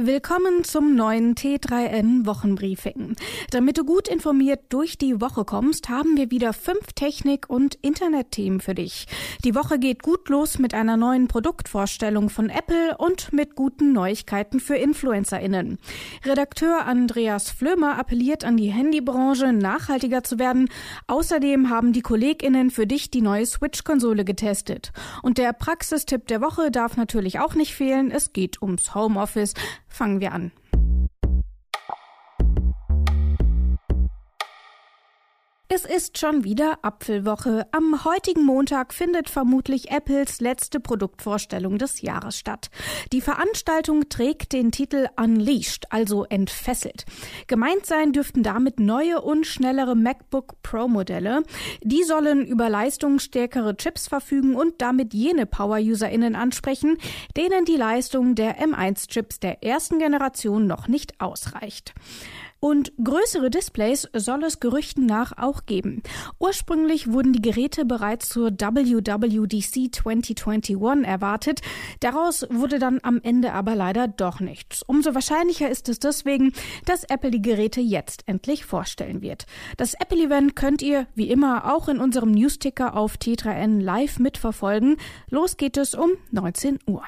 Willkommen zum neuen T3N Wochenbriefing. Damit du gut informiert durch die Woche kommst, haben wir wieder fünf Technik- und Internetthemen für dich. Die Woche geht gut los mit einer neuen Produktvorstellung von Apple und mit guten Neuigkeiten für InfluencerInnen. Redakteur Andreas Flömer appelliert an die Handybranche, nachhaltiger zu werden. Außerdem haben die KollegInnen für dich die neue Switch-Konsole getestet. Und der Praxistipp der Woche darf natürlich auch nicht fehlen. Es geht ums Homeoffice. Fangen wir an. Es ist schon wieder Apfelwoche. Am heutigen Montag findet vermutlich Apples letzte Produktvorstellung des Jahres statt. Die Veranstaltung trägt den Titel Unleashed, also entfesselt. Gemeint sein dürften damit neue und schnellere MacBook Pro Modelle. Die sollen über leistungsstärkere Chips verfügen und damit jene Power-UserInnen ansprechen, denen die Leistung der M1-Chips der ersten Generation noch nicht ausreicht. Und größere Displays soll es Gerüchten nach auch geben. Ursprünglich wurden die Geräte bereits zur WWDC 2021 erwartet. Daraus wurde dann am Ende aber leider doch nichts. Umso wahrscheinlicher ist es deswegen, dass Apple die Geräte jetzt endlich vorstellen wird. Das Apple-Event könnt ihr, wie immer, auch in unserem Newsticker auf T3N live mitverfolgen. Los geht es um 19 Uhr.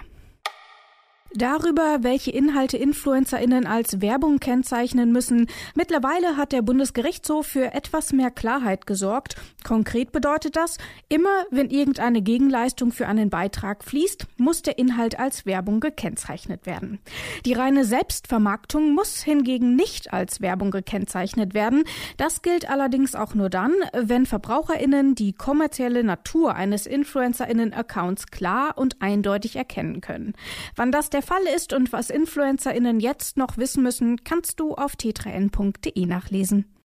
Darüber, welche Inhalte InfluencerInnen als Werbung kennzeichnen müssen. Mittlerweile hat der Bundesgerichtshof für etwas mehr Klarheit gesorgt. Konkret bedeutet das, immer wenn irgendeine Gegenleistung für einen Beitrag fließt, muss der Inhalt als Werbung gekennzeichnet werden. Die reine Selbstvermarktung muss hingegen nicht als Werbung gekennzeichnet werden. Das gilt allerdings auch nur dann, wenn VerbraucherInnen die kommerzielle Natur eines InfluencerInnen-Accounts klar und eindeutig erkennen können. Wann das der der Fall ist und was InfluencerInnen jetzt noch wissen müssen, kannst du auf t3n.de nachlesen.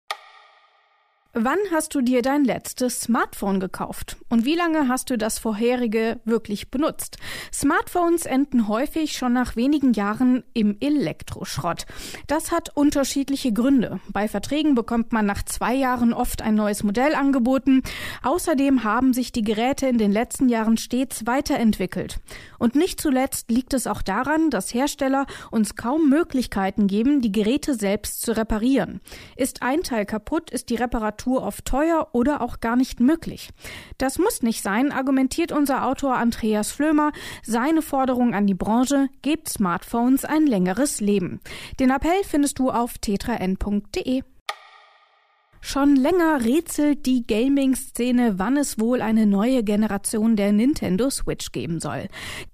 Wann hast du dir dein letztes Smartphone gekauft? Und wie lange hast du das vorherige wirklich benutzt? Smartphones enden häufig schon nach wenigen Jahren im Elektroschrott. Das hat unterschiedliche Gründe. Bei Verträgen bekommt man nach zwei Jahren oft ein neues Modell angeboten. Außerdem haben sich die Geräte in den letzten Jahren stets weiterentwickelt. Und nicht zuletzt liegt es auch daran, dass Hersteller uns kaum Möglichkeiten geben, die Geräte selbst zu reparieren. Ist ein Teil kaputt, ist die Reparatur Reparatur oft teuer oder auch gar nicht möglich. Das muss nicht sein, argumentiert unser Autor Andreas Flömer. Seine Forderung an die Branche, gebt Smartphones ein längeres Leben. Den Appell findest du auf tetraN.de. Schon länger rätselt die Gaming-Szene, wann es wohl eine neue Generation der Nintendo Switch geben soll.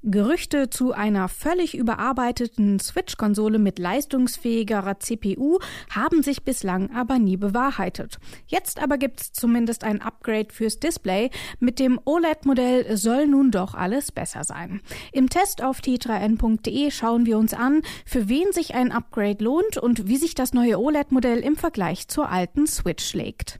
Gerüchte zu einer völlig überarbeiteten Switch-Konsole mit leistungsfähigerer CPU haben sich bislang aber nie bewahrheitet. Jetzt aber gibt's zumindest ein Upgrade fürs Display. Mit dem OLED-Modell soll nun doch alles besser sein. Im Test auf t3n.de schauen wir uns an, für wen sich ein Upgrade lohnt und wie sich das neue OLED-Modell im Vergleich zur alten Switch schlägt.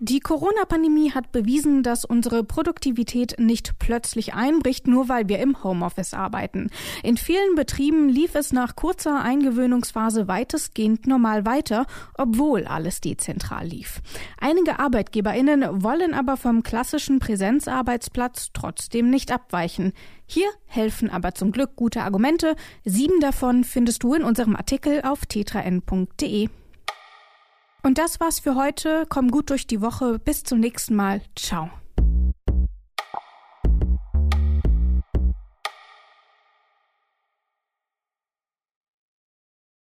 Die Corona-Pandemie hat bewiesen, dass unsere Produktivität nicht plötzlich einbricht, nur weil wir im Homeoffice arbeiten. In vielen Betrieben lief es nach kurzer Eingewöhnungsphase weitestgehend normal weiter, obwohl alles dezentral lief. Einige Arbeitgeberinnen wollen aber vom klassischen Präsenzarbeitsplatz trotzdem nicht abweichen. Hier helfen aber zum Glück gute Argumente. Sieben davon findest du in unserem Artikel auf tetraN.de. Und das war's für heute. Komm gut durch die Woche. Bis zum nächsten Mal. Ciao.